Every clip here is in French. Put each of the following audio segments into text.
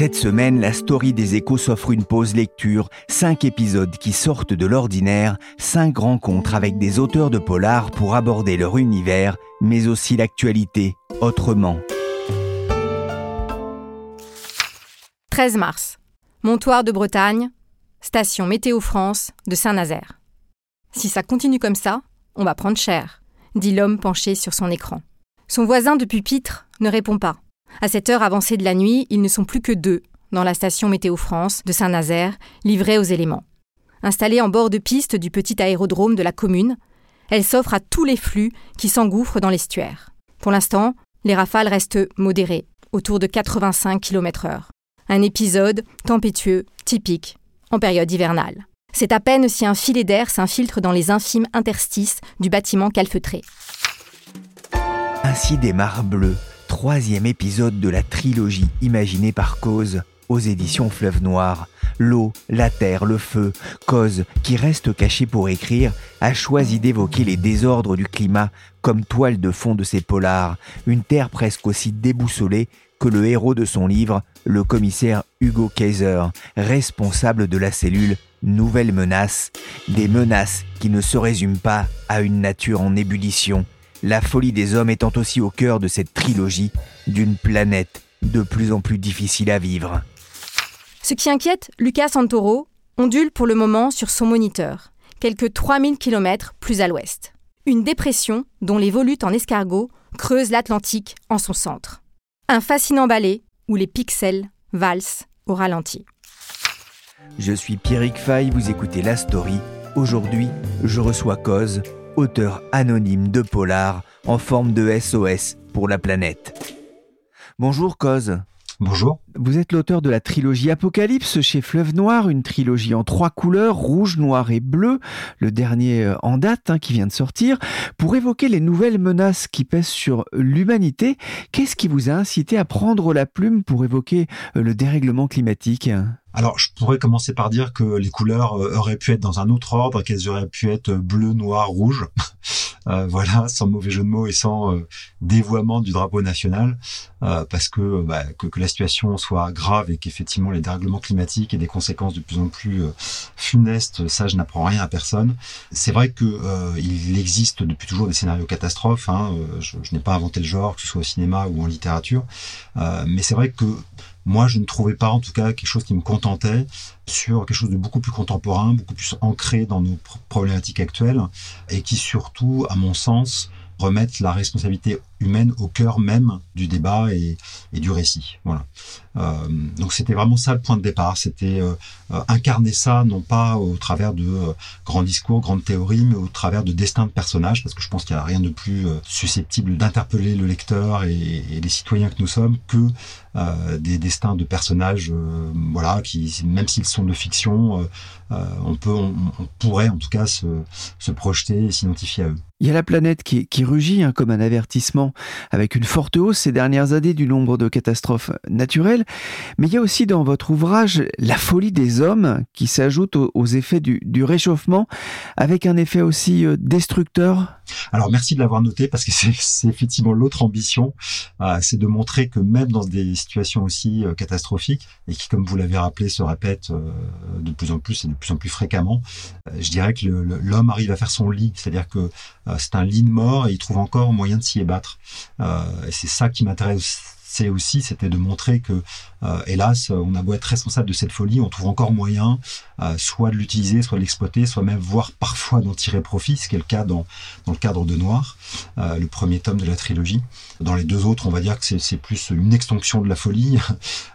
Cette semaine, la story des échos s'offre une pause lecture, cinq épisodes qui sortent de l'ordinaire, cinq rencontres avec des auteurs de polar pour aborder leur univers, mais aussi l'actualité, autrement. 13 mars. Montoire de Bretagne, station Météo France de Saint-Nazaire. Si ça continue comme ça, on va prendre cher, dit l'homme penché sur son écran. Son voisin de pupitre ne répond pas. À cette heure avancée de la nuit, ils ne sont plus que deux dans la station Météo France de Saint-Nazaire, livrée aux éléments. Installée en bord de piste du petit aérodrome de la commune, elle s'offre à tous les flux qui s'engouffrent dans l'estuaire. Pour l'instant, les rafales restent modérées, autour de 85 km/h. Un épisode tempétueux, typique, en période hivernale. C'est à peine si un filet d'air s'infiltre dans les infimes interstices du bâtiment calfeutré. Ainsi démarre Bleu, troisième épisode de la trilogie imaginée par Cause aux éditions Fleuve Noir. L'eau, la terre, le feu, Cause, qui reste caché pour écrire, a choisi d'évoquer les désordres du climat comme toile de fond de ses polars, une terre presque aussi déboussolée que le héros de son livre, le commissaire Hugo Kaiser, responsable de la cellule Nouvelle menace, des menaces qui ne se résument pas à une nature en ébullition, la folie des hommes étant aussi au cœur de cette trilogie d'une planète de plus en plus difficile à vivre. Ce qui inquiète Lucas Santoro ondule pour le moment sur son moniteur, quelques 3000 km plus à l'ouest. Une dépression dont les volutes en escargot creusent l'Atlantique en son centre. Un fascinant ballet où les pixels valsent au ralenti. Je suis Pierrick Fay, vous écoutez La Story. Aujourd'hui, je reçois Cause, auteur anonyme de polar en forme de SOS pour la planète. Bonjour Cause. Bonjour. Vous êtes l'auteur de la trilogie Apocalypse chez Fleuve Noir, une trilogie en trois couleurs, rouge, noir et bleu, le dernier euh, en date hein, qui vient de sortir, pour évoquer les nouvelles menaces qui pèsent sur l'humanité. Qu'est-ce qui vous a incité à prendre la plume pour évoquer euh, le dérèglement climatique? Alors, je pourrais commencer par dire que les couleurs euh, auraient pu être dans un autre ordre, qu'elles auraient pu être bleu, noir, rouge. Euh, voilà, sans mauvais jeu de mots et sans euh, dévoiement du drapeau national, parce que, bah, que, que la situation soit grave et qu'effectivement les dérèglements climatiques aient des conséquences de plus en plus funestes, ça je n'apprends rien à personne. C'est vrai que il existe depuis toujours des scénarios catastrophes. Hein, je n'ai pas inventé le genre, que ce soit au cinéma ou en littérature, mais c'est vrai que moi, je ne trouvais pas, en tout cas, quelque chose qui me contentait sur quelque chose de beaucoup plus contemporain, beaucoup plus ancré dans nos problématiques actuelles, et qui surtout, à mon sens, remettent la responsabilité humaine au cœur même du débat et, du récit. Voilà. Euh, donc c'était vraiment ça le point de départ. C'était euh, euh, incarner ça non pas au travers de grands discours, grandes théories, mais au travers de destins de personnages, parce que je pense qu'il n'y a rien de plus susceptible d'interpeller le lecteur et, les citoyens que nous sommes que des destins de personnages, voilà, qui même s'ils sont de fiction, on peut, on, pourrait en tout cas se, projeter et s'identifier à eux. Il y a la planète qui, qui rugit hein, comme un avertissement avec une forte hausse ces dernières années du nombre de catastrophes naturelles, mais il y a aussi dans votre ouvrage la folie des hommes qui s'ajoute aux, effets du, réchauffement, avec un effet aussi euh, destructeur. Alors merci de l'avoir noté parce que c'est effectivement l'autre ambition, euh, c'est de montrer que même dans des situations aussi euh, catastrophiques et qui, comme vous l'avez rappelé, se répètent de plus en plus et de plus en plus fréquemment, je dirais que l'homme arrive à faire son lit, c'est-à-dire que c'est un lit de mort et il trouve encore moyen de s'y ébattre. C'est ça qui m'intéressait aussi, c'était de montrer que hélas, on a beau être responsable de cette folie, on trouve encore moyen soit de l'utiliser, soit de l'exploiter, soit même voire parfois d'en tirer profit, ce qui est le cas dans, dans le cadre de Noir, le premier tome de la trilogie. Dans les deux autres, on va dire que c'est plus une extension de la folie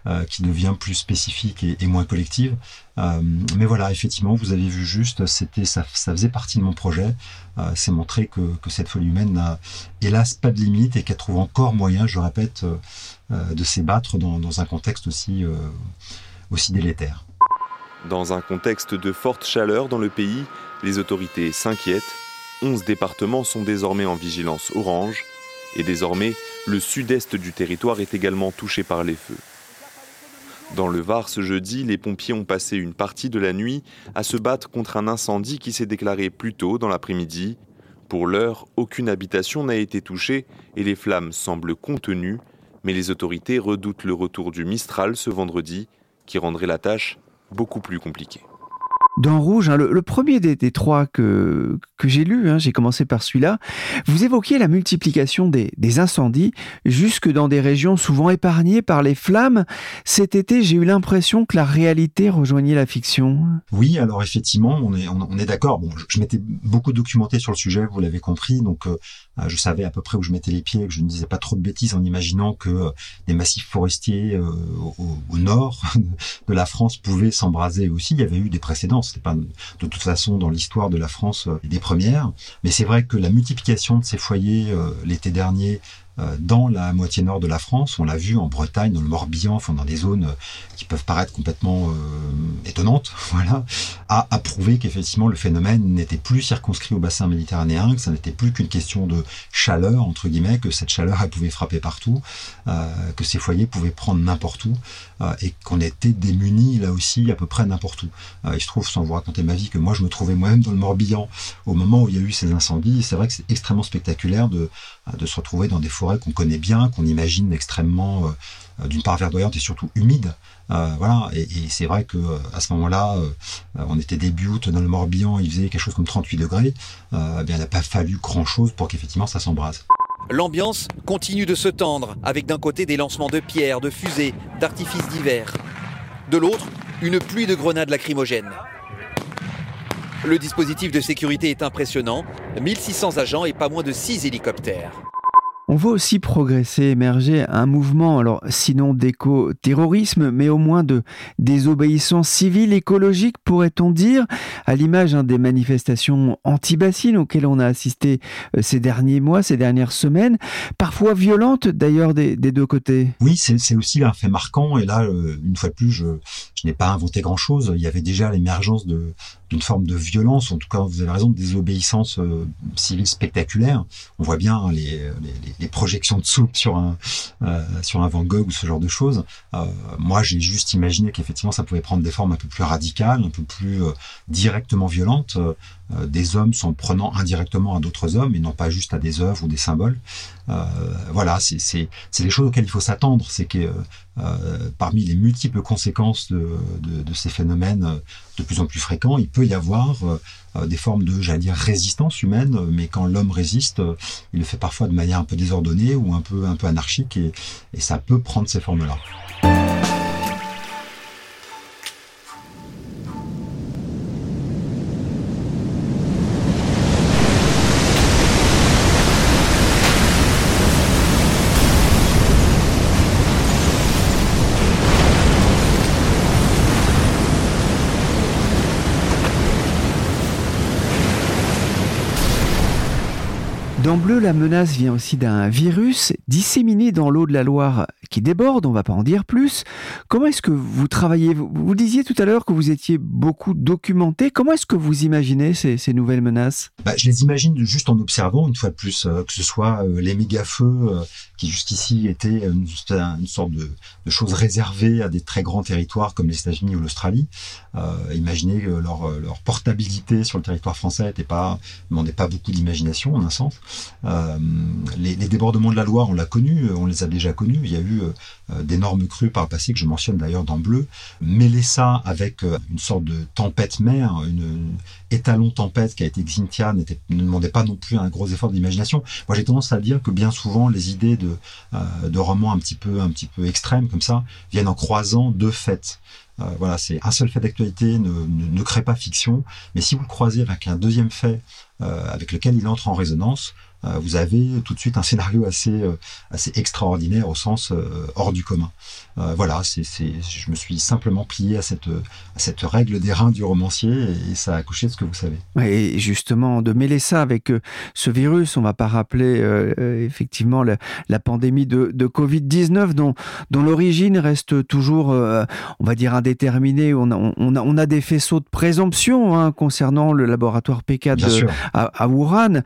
qui devient plus spécifique et, et moins collective. Euh, mais voilà, effectivement, vous avez vu juste, c'était ça, ça faisait partie de mon projet. Euh, c'est montrer que, que, cette folie humaine n'a hélas pas de limite et qu'elle trouve encore moyen, je répète, euh, de s'ébattre dans, dans, un contexte aussi, aussi délétère. Dans un contexte de forte chaleur dans le pays, les autorités s'inquiètent. 11 départements sont désormais en vigilance orange et désormais le sud-est du territoire est également touché par les feux. Dans le Var ce jeudi, les pompiers ont passé une partie de la nuit à se battre contre un incendie qui s'est déclaré plus tôt dans l'après-midi. Pour l'heure, aucune habitation n'a été touchée et les flammes semblent contenues, mais les autorités redoutent le retour du Mistral ce vendredi qui rendrait la tâche beaucoup plus compliquée dans Rouge, hein, le, premier des, trois que, que j'ai lu, hein, j'ai commencé par celui-là, vous évoquiez la multiplication des, incendies jusque dans des régions souvent épargnées par les flammes. Cet été, j'ai eu l'impression que la réalité rejoignait la fiction. Oui, alors effectivement, on est, on, est d'accord. Bon, je, m'étais beaucoup documenté sur le sujet, vous l'avez compris, donc euh, euh, je savais à peu près où je mettais les pieds, que je ne disais pas trop de bêtises en imaginant que euh, des massifs forestiers au, au, nord de la France pouvaient s'embraser aussi. Il y avait eu des précédents c'était pas de toute façon dans l'histoire de la France euh, des premières. Mais c'est vrai que la multiplication de ces foyers euh, l'été dernier dans la moitié nord de la France. On l'a vu en Bretagne, dans le Morbihan, enfin dans des zones euh, qui peuvent paraître complètement euh, étonnantes, voilà, a, a prouvé qu'effectivement le phénomène n'était plus circonscrit au bassin méditerranéen, que ça n'était plus qu'une question de chaleur entre guillemets, que cette chaleur elle pouvait frapper partout, euh, que ces foyers pouvaient prendre n'importe où euh, et qu'on était démunis là aussi à peu près n'importe où. il se trouve, sans vous raconter ma vie, que moi je me trouvais moi-même dans le Morbihan au moment où il y a eu ces incendies. C'est vrai que c'est extrêmement spectaculaire de, de se retrouver dans des forêts qu'on connaît bien, qu'on imagine extrêmement, euh, d'une part verdoyante et surtout humide. Euh, voilà, et, c'est vrai que euh, à ce moment-là, on était début août dans le Morbihan, il faisait quelque chose comme 38 degrés. Eh bien, il n'a pas fallu grand-chose pour qu'effectivement ça s'embrase. L'ambiance continue de se tendre, avec d'un côté des lancements de pierres, de fusées, d'artifices divers. De l'autre, une pluie de grenades lacrymogènes. Le dispositif de sécurité est impressionnant, 1600 agents et pas moins de 6 hélicoptères. On voit aussi progresser, émerger un mouvement, alors sinon d'éco-terrorisme, mais au moins de désobéissance civile, écologique, pourrait-on dire, à l'image hein, des manifestations anti-bassines auxquelles on a assisté euh, ces derniers mois, ces dernières semaines, parfois violentes d'ailleurs des, deux côtés. Oui, c'est aussi un fait marquant, et là, euh, une fois de plus, je, je n'ai pas inventé grand-chose. Il y avait déjà l'émergence de d'une forme de violence, en tout cas, vous avez raison, de désobéissance euh, civile spectaculaire. On voit bien hein, les, les, projections de soupe sur un euh, sur un Van Gogh ou ce genre de choses. Euh, moi, j'ai juste imaginé qu'effectivement, ça pouvait prendre des formes un peu plus radicales, un peu plus euh, directement violentes, euh, des hommes s'en prenant indirectement à d'autres hommes et non pas juste à des œuvres ou des symboles. voilà, c'est des choses auxquelles il faut s'attendre. C'est que parmi les multiples conséquences de, ces phénomènes de plus en plus fréquents, il peut y avoir euh, des formes de, j'allais dire, résistance humaine, mais quand l'homme résiste, euh, il le fait parfois de manière un peu désordonnée ou un peu, anarchique, et ça peut prendre ces formes-là. Dans bleu, la menace vient aussi d'un virus disséminé dans l'eau de la Loire qui déborde, on va pas en dire plus. Comment est-ce que vous travaillez? Vous, disiez tout à l'heure que vous étiez beaucoup documenté. Comment est-ce que vous imaginez ces, nouvelles menaces? Bah, Je les imagine juste en observant, une fois de plus, euh, que ce soit euh, les méga-feux euh, qui jusqu'ici étaient une, sorte de, de chose réservée à des très grands territoires comme les États-Unis ou l'Australie. imaginez leur, leur portabilité sur le territoire français n'était pas, demandait pas beaucoup d'imagination en un sens. Les, débordements de la Loire, on l'a connu, on les a déjà connus. Il y a eu d'énormes crues par le passé que je mentionne d'ailleurs dans Bleu. Mêler ça avec une sorte de tempête mer, une, étalon tempête qui a été Xintia ne demandait pas non plus un gros effort d'imagination. Moi, j'ai tendance à dire que bien souvent, les idées de, de romans un petit peu, un petit peu extrêmes comme ça viennent en croisant deux faits. Euh, voilà, c'est un seul fait d'actualité ne, crée pas fiction, mais si vous le croisez avec un deuxième fait euh, avec lequel il entre en résonance, vous avez tout de suite un scénario assez, euh, assez extraordinaire au sens euh, hors du commun. voilà, c'est, je me suis simplement plié à cette, à cette règle des reins du romancier et, ça a accouché de ce que vous savez. Et justement, de mêler ça avec ce virus, on va pas rappeler effectivement la, pandémie de, de Covid-19 dont, dont l'origine reste toujours, on va dire, indéterminée. On a, on a, on a des faisceaux de présomption hein, concernant le laboratoire P4 à, à, Wuhan.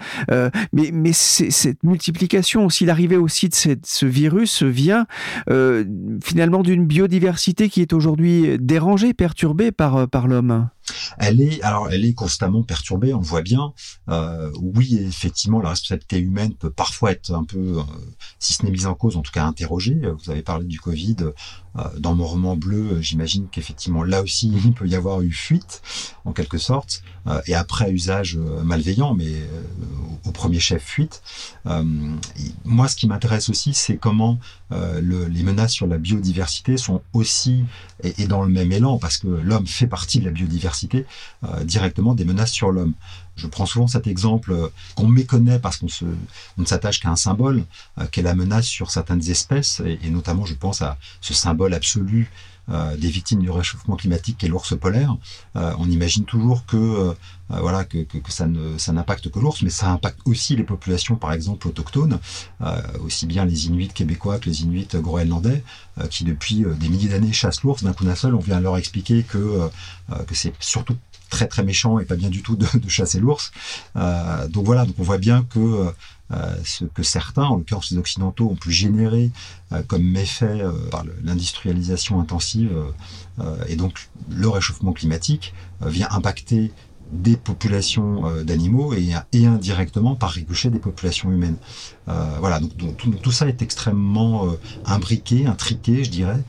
mais, mais cette multiplication, s'il arrivait aussi de ce virus, vient euh, finalement d'une biodiversité qui est aujourd'hui dérangée, perturbée par, euh, par l'homme. Elle est, alors, elle est constamment perturbée, on le voit bien. Euh, oui, effectivement, la responsabilité humaine peut parfois être un peu, si ce n'est mise en cause, en tout cas interrogée. Vous avez parlé du Covid. dans mon roman bleu, j'imagine qu'effectivement, là aussi, il peut y avoir eu fuite, en quelque sorte, et après usage malveillant, mais au premier chef fuite. Euh, moi, ce qui m'intéresse aussi, c'est comment euh, le, les menaces sur la biodiversité sont aussi et, dans le même élan, parce que l'homme fait partie de la biodiversité, euh, directement des menaces sur l'homme. Je prends souvent cet exemple qu'on méconnaît parce qu'on ne s'attache qu'à un symbole, qu'est la menace sur certaines espèces, et, notamment je pense à ce symbole absolu euh, des victimes du réchauffement climatique qu'est l'ours polaire. Euh, on imagine toujours que euh, que, ça n'impacte que l'ours, mais ça impacte aussi les populations, par exemple autochtones, aussi bien les Inuits québécois que les Inuits groenlandais, qui depuis des milliers d'années chassent l'ours. D'un coup d'un seul, on vient leur expliquer que c'est surtout très très méchant et pas bien du tout de, chasser l'ours. donc voilà, on voit bien que euh, ce que certains, en l'occurrence les occidentaux, ont pu générer euh, comme méfait euh, par l'industrialisation intensive et donc le réchauffement climatique vient impacter des populations d'animaux et, indirectement par ricochet des populations humaines. voilà, donc, tout, ça est extrêmement imbriqué, intriqué, je dirais,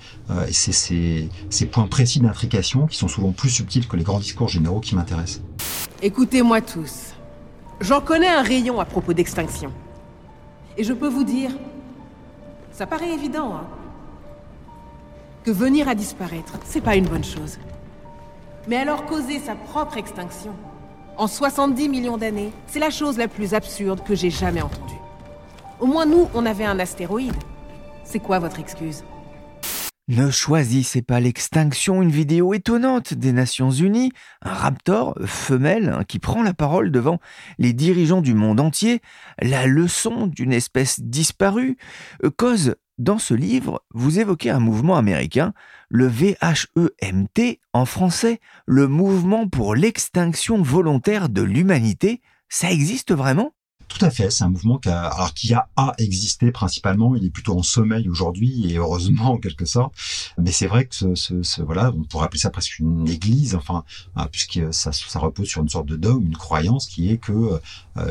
et c'est ces, ces points précis d'intrication qui sont souvent plus subtils que les grands discours généraux qui m'intéressent. Écoutez-moi tous. J'en connais un rayon à propos d'extinction. Et je peux vous dire, ça paraît évident, hein, que venir à disparaître, c'est pas une bonne chose. Mais alors causer sa propre extinction, en 70 millions d'années, c'est la chose la plus absurde que j'ai jamais entendue. Au moins nous, on avait un astéroïde. C'est quoi votre excuse? Ne choisissez pas l'extinction, une vidéo étonnante des Nations Unies, un raptor femelle hein, qui prend la parole devant les dirigeants du monde entier, la leçon d'une espèce disparue. Euh, cause, dans ce livre, vous évoquez un mouvement américain, le VHEMT en français, le mouvement pour l'extinction volontaire de l'humanité. Ça existe vraiment? Tout à fait, c'est un mouvement qui a, alors qui a à exister principalement. Il est plutôt en sommeil aujourd'hui et heureusement en quelque sorte. Mais c'est vrai que ce, voilà, on pourrait appeler ça presque une église, enfin, hein, puisque ça, ça repose sur une sorte de dogme, une croyance qui est que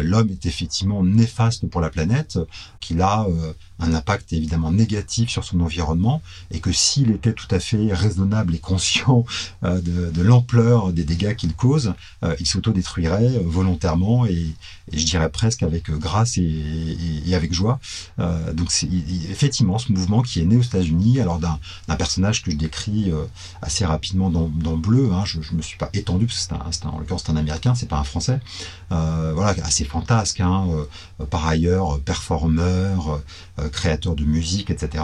l'homme est effectivement néfaste pour la planète, qu'il a euh, un impact évidemment négatif sur son environnement et que s'il était tout à fait raisonnable et conscient euh, de, l'ampleur des dégâts qu'il cause, euh, il s'autodétruirait euh, volontairement et, je dirais presque avec grâce et, avec joie. donc effectivement ce mouvement qui est né aux États-Unis alors d'un personnage que je décris assez rapidement dans, Bleu. Hein, je, je me suis pas étendu parce que c'est un, en l'occurrence Américain, c'est pas un Français. voilà, assez fantasque. Hein, par ailleurs, performeur créateur de musique, etc.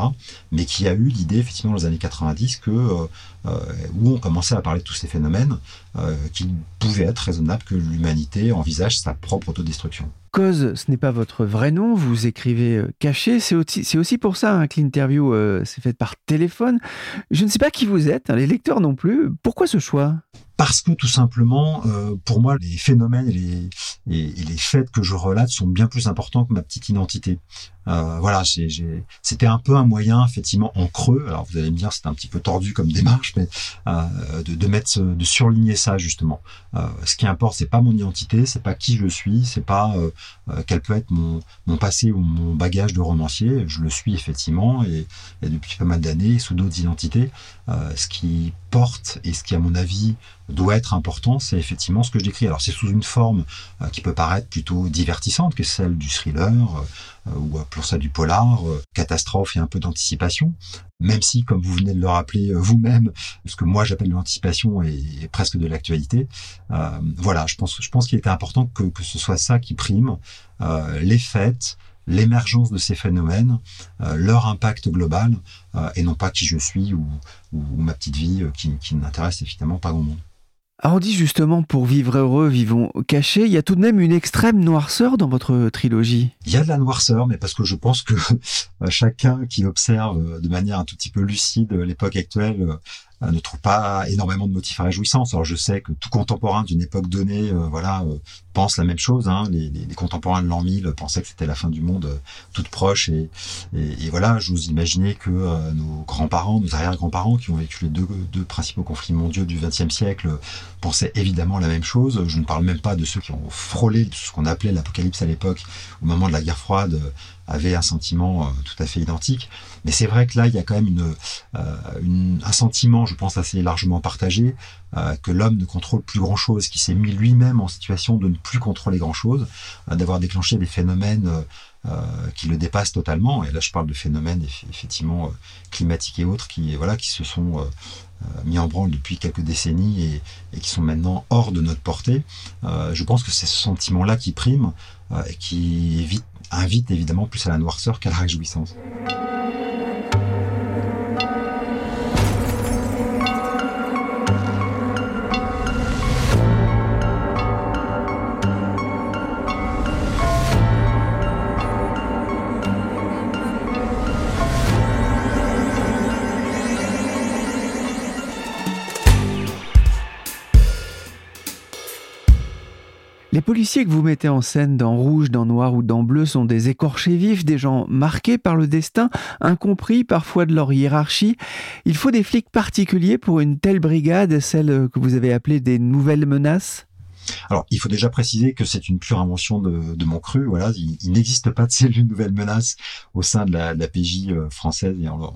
Mais qui a eu l'idée, effectivement, dans les années 90, que, euh, euh, où on commençait à parler de tous ces phénomènes, euh, qu'il pouvait être raisonnable que l'humanité envisage sa propre autodestruction. Cause, ce n'est pas votre vrai nom, vous écrivez caché, c'est aussi, aussi, pour ça hein, que l'interview s'est faite par téléphone. Je ne sais pas qui vous êtes, hein, les lecteurs non plus. Pourquoi ce choix? Parce que tout simplement, euh, pour moi, les phénomènes et les, et, les faits que je relate sont bien plus importants que ma petite identité. Euh, voilà, c'était un peu un moyen effectivement en creux. Alors vous allez me dire c'est un petit peu tordu comme démarche, mais euh, de, de, mettre, de surligner ça justement. Euh, ce qui importe, c'est pas mon identité, c'est pas qui je suis, c'est pas euh, euh, quel peut être mon, mon passé ou mon bagage de romancier. Je le suis effectivement et, et depuis pas mal d'années sous d'autres identités. ce qui porte et ce qui à mon avis doit être important, c'est effectivement ce que je décris. Alors c'est sous une forme qui peut paraître plutôt divertissante, que celle du thriller euh, ou pour ça du polar, euh, catastrophe et un peu d'anticipation. Même si, comme vous venez de le rappeler euh, vous-même, ce que moi j'appelle l'anticipation est, presque de l'actualité. voilà, je pense, je pense qu'il était important que, que ce soit ça qui prime, les fêtes, l'émergence de ces phénomènes, leur impact global, et non pas qui je suis ou, ou ma petite vie qui, qui n'intéresse évidemment pas grand monde. Alors on dit justement pour vivre heureux, vivons cachés, il y a tout de même une extrême noirceur dans votre trilogie. Il y a de la noirceur, mais parce que je pense que chacun qui observe de manière un tout petit peu lucide l'époque actuelle euh, ne trouve pas énormément de motifs à réjouissance. Alors je sais que tout contemporain d'une époque donnée, euh, voilà, euh, pense la même chose. Hein. Les, contemporains de l'an 1000 pensaient que c'était la fin du monde toute proche. Et, et, et voilà, j'ose que nos grands-parents, nos arrière-grands-parents, qui ont vécu les deux, deux principaux conflits mondiaux du XXe siècle, pensaient évidemment la même chose. Je ne parle même pas de ceux qui ont frôlé ce qu'on appelait l'apocalypse à l'époque, au moment de la guerre froide, avaient un sentiment tout à fait identique. Mais c'est vrai que là, il y a quand même une, une un sentiment je pense, assez largement partagé, euh, que l'homme ne contrôle plus grand-chose, qui s'est mis lui-même en situation de ne plus contrôler grand-chose, euh, d'avoir déclenché des phénomènes euh, qui le dépassent totalement. Et là, je parle de phénomènes effectivement climatiques et autres qui, voilà, qui se sont mis en branle depuis quelques décennies et, et, qui sont maintenant hors de notre portée. je pense que c'est ce sentiment-là qui prime et qui évite, invite évidemment plus à la noirceur qu'à la réjouissance. Policiers que vous mettez en scène dans Rouge, dans Noir ou dans Bleu sont des écorchés vifs, des gens marqués par le destin, incompris parfois de leur hiérarchie. Il faut des flics particuliers pour une telle brigade, celle que vous avez appelée des nouvelles menaces? Alors, il faut déjà préciser que c'est une pure invention de, mon cru. Voilà, il, n'existe pas de cellule nouvelle menace au sein de la, PJ euh, française et en,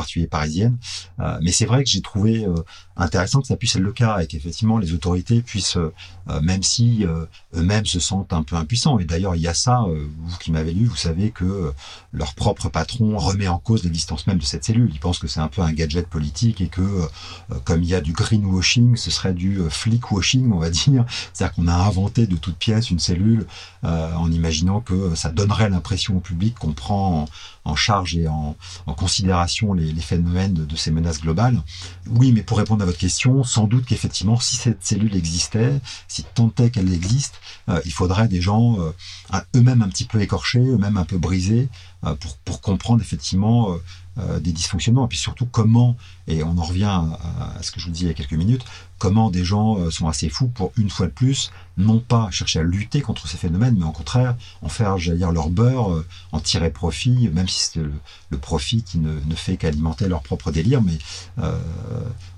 particulier parisienne. Euh, mais c'est vrai que j'ai trouvé euh, intéressant que ça puisse être le cas et qu'effectivement les autorités puissent, euh, même si eux-mêmes se sentent un peu impuissants. Et d'ailleurs, il y a ça, vous qui m'avez lu, vous savez que leur propre patron remet en cause l'existence même de cette cellule. Il pense que c'est un peu un gadget politique et que comme il y a du greenwashing, ce serait du flickwashing, on va dire. C'est-à-dire qu'on a inventé de toutes pièces une cellule en imaginant que ça donnerait l'impression au public qu'on prend en, charge et en, considération les, phénomènes de, ces menaces globales. Oui, mais pour répondre à votre question, sans doute qu'effectivement, si cette cellule existait, si tant est qu'elle existe, euh, il faudrait des gens euh, eux-mêmes un petit peu écorchés, eux-mêmes un peu brisés, euh, pour, comprendre effectivement des dysfonctionnements, et puis surtout comment, et on en revient à, ce que je vous dis il y a quelques minutes, comment des gens euh, sont assez fous pour, une fois de plus, non pas chercher à lutter contre ces phénomènes, mais au contraire, en faire, dire, leur beurre, euh, en tirer profit, même si c'est le, profit qui ne, ne fait qu'alimenter leur propre délire. Mais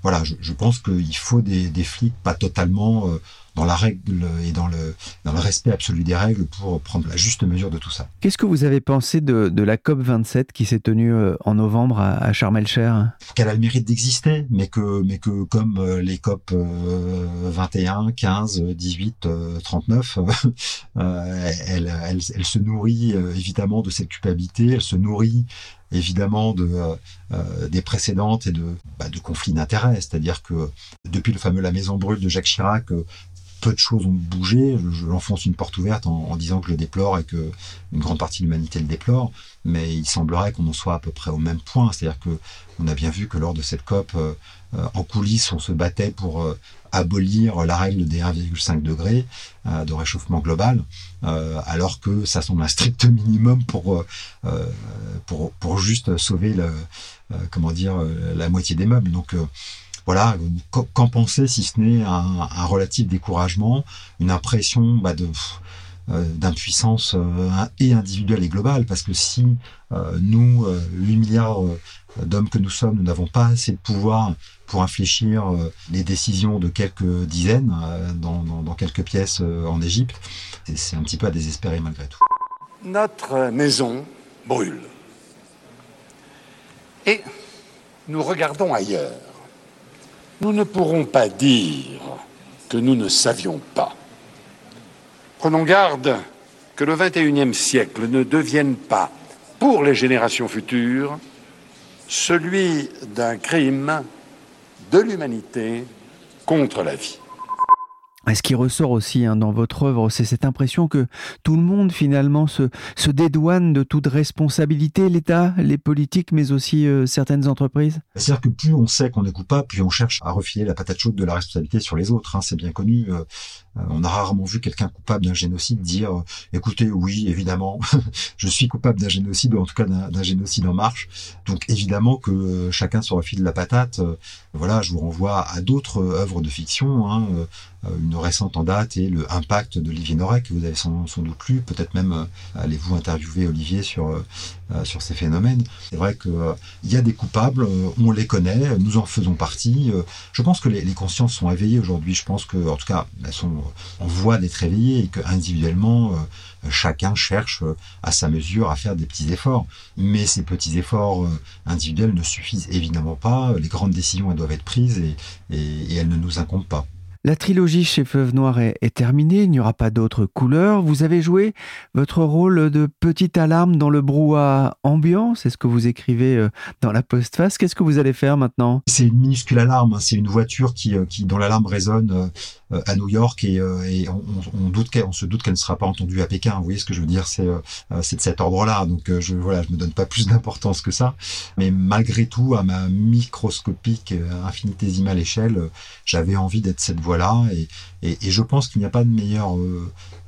voilà, je, pense qu'il faut des, flics pas totalement dans la règle et dans le, dans le respect absolu des règles pour prendre la juste mesure de tout ça. Qu'est-ce que vous avez pensé de, de la COP 27 qui s'est tenue euh, en novembre à, à Sharm el-Cher Qu'elle a le mérite d'exister, mais que, mais que comme euh, les COP 21, 15, 18, 39, elle, elle, elle, se nourrit euh, évidemment de cette culpabilité, elle se nourrit évidemment de, euh, des précédentes et de, bah, de conflits d'intérêts. C'est-à-dire que depuis le fameux La Maison Brûle de Jacques Chirac, peu de choses ont bougé. Je, l'enfonce une porte ouverte en, disant que je déplore et que une grande partie de l'humanité le déplore. Mais il semblerait qu'on en soit à peu près au même point. C'est-à-dire que on a bien vu que lors de cette COP, euh, euh, en coulisses, on se battait pour euh, abolir la règle des 1,5 degrés de réchauffement global, alors que ça semble un strict minimum pour pour, pour juste sauver comment dire la moitié des meubles. Voilà, qu'en penser si ce n'est un, relatif découragement, une impression bah, de d'impuissance et individuelle et globale, parce que si nous, 8 milliards d'hommes que nous sommes, nous n'avons pas assez de pouvoir pour infléchir les décisions de quelques dizaines dans, dans quelques pièces en Égypte, c'est un petit peu à désespérer malgré tout. Notre maison brûle. Et nous regardons ailleurs. Nous ne pourrons pas dire que nous ne savions pas. Prenons garde que le XXIe siècle ne devienne pas, pour les générations futures, celui d'un crime de l'humanité contre la vie. Ce qui ressort aussi hein, dans votre œuvre, c'est cette impression que tout le monde finalement se, se dédouane de toute responsabilité, l'État, les politiques, mais aussi euh, certaines entreprises. C'est-à-dire que plus on sait qu'on est coupable, plus on cherche à refiler la patate chaude de la responsabilité sur les autres. Hein, c'est bien connu. Euh, on a rarement vu quelqu'un coupable d'un génocide dire écoutez, oui, évidemment, je suis coupable d'un génocide ou en tout cas d'un génocide en marche. Donc évidemment que chacun se refile la patate. voilà, je vous renvoie à d'autres œuvres de fiction. Hein, une récente en date et le Impact d'Olivier Noret que vous avez sans, doute lu. Peut-être même euh, allez-vous interviewer Olivier sur euh, euh, sur ces phénomènes. C'est vrai qu'il y a des coupables, on les connaît, nous en faisons partie. je pense que les, les consciences sont éveillées aujourd'hui. Je pense que, en tout cas, elles sont en voie d'être éveillées et que individuellement, chacun cherche à sa mesure à faire des petits efforts. Mais ces petits efforts individuels ne suffisent évidemment pas. Les grandes décisions, elles doivent être prises et elles ne nous incombent pas. La trilogie chez Feuve Noire est, terminée, il n'y aura pas d'autres couleurs. Vous avez joué votre rôle de petite alarme dans le brouhaha ambiant, c'est ce que vous écrivez euh, dans la postface. Qu'est-ce que vous allez faire maintenant? C'est une minuscule alarme, hein. c'est une voiture qui, euh, qui dont l'alarme résonne euh, à New York et, on, se doute qu'elle ne sera pas entendue à Pékin. Vous voyez ce que je veux dire? C'est de cet ordre-là. Donc je voilà, je me donne pas plus d'importance que ça. Mais malgré tout, à ma microscopique, infinitésimale échelle, j'avais envie d'être cette voie-là et, je pense qu'il n'y a pas de meilleur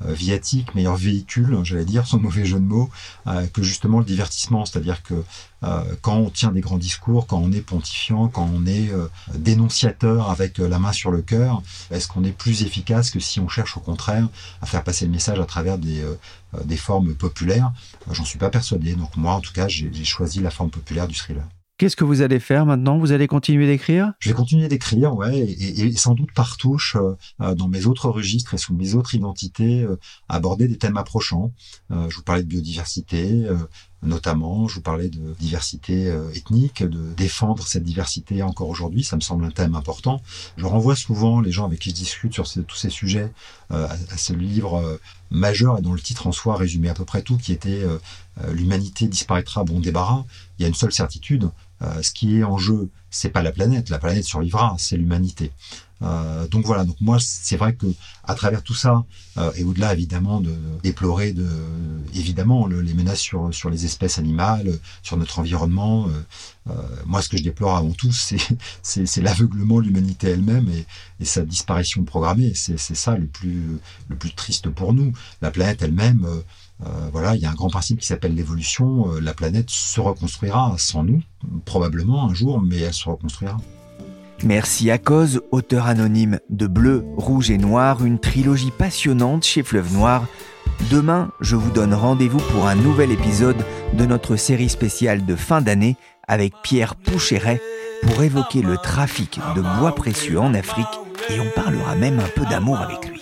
viatique, meilleur véhicule, j'allais dire, sans mauvais jeu de mots, que justement le divertissement. C'est-à-dire que quand on tient des grands discours, quand on est pontifiant, quand on est dénonciateur avec la main sur le cœur, est-ce qu'on est plus efficace que si on cherche au contraire à faire passer le message à travers des, euh, euh, des formes populaires? J'en suis pas persuadé. Donc moi, en tout cas, j'ai choisi la forme populaire du thriller. Qu'est-ce que vous allez faire maintenant? Vous allez continuer d'écrire? Je vais continuer d'écrire, ouais, et, sans doute par touche, euh, dans mes autres registres et sous mes autres identités, aborder des thèmes approchants. je vous parlais de biodiversité, notamment. Je vous parlais de diversité euh, ethnique, de défendre cette diversité encore aujourd'hui. Ça me semble un thème important. Je renvoie souvent les gens avec qui je discute sur tous ces sujets euh, à, ce livre euh, majeur et dont le titre en soi résumait à peu près tout, qui était L'humanité disparaîtra bon débarras. Il y a une seule certitude. Ce qui est en jeu, c'est pas la planète. La planète survivra, c'est l'humanité. Euh, donc voilà, donc moi c'est vrai que à travers tout ça euh, et au-delà évidemment de, déplorer de évidemment les menaces sur les espèces animales, sur notre environnement, euh, moi ce que je déplore avant tout c'est l'aveuglement de l'humanité elle-même et, sa disparition programmée. C'est ça le plus triste pour nous. La planète elle-même voilà, il y a un grand principe qui s'appelle l'évolution. la planète se reconstruira sans nous, probablement un jour, mais elle se reconstruira. Merci à cause, auteur anonyme de Bleu, Rouge et Noir, une trilogie passionnante chez Fleuve Noir. Demain, je vous donne rendez-vous pour un nouvel épisode de notre série spéciale de fin d'année avec Pierre Poucheret pour évoquer le trafic de bois précieux en Afrique et on parlera même un peu d'amour avec lui.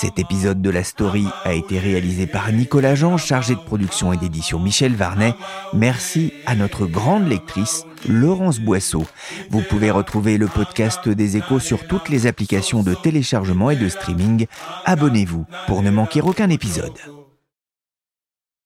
Cet épisode de la story a été réalisé par Nicolas Jean, chargé de production et d'édition Michel Varnet. Merci à notre grande lectrice Laurence Boisseau. Vous pouvez retrouver le podcast des échos sur toutes les applications de téléchargement et de streaming. Abonnez-vous pour ne manquer aucun épisode.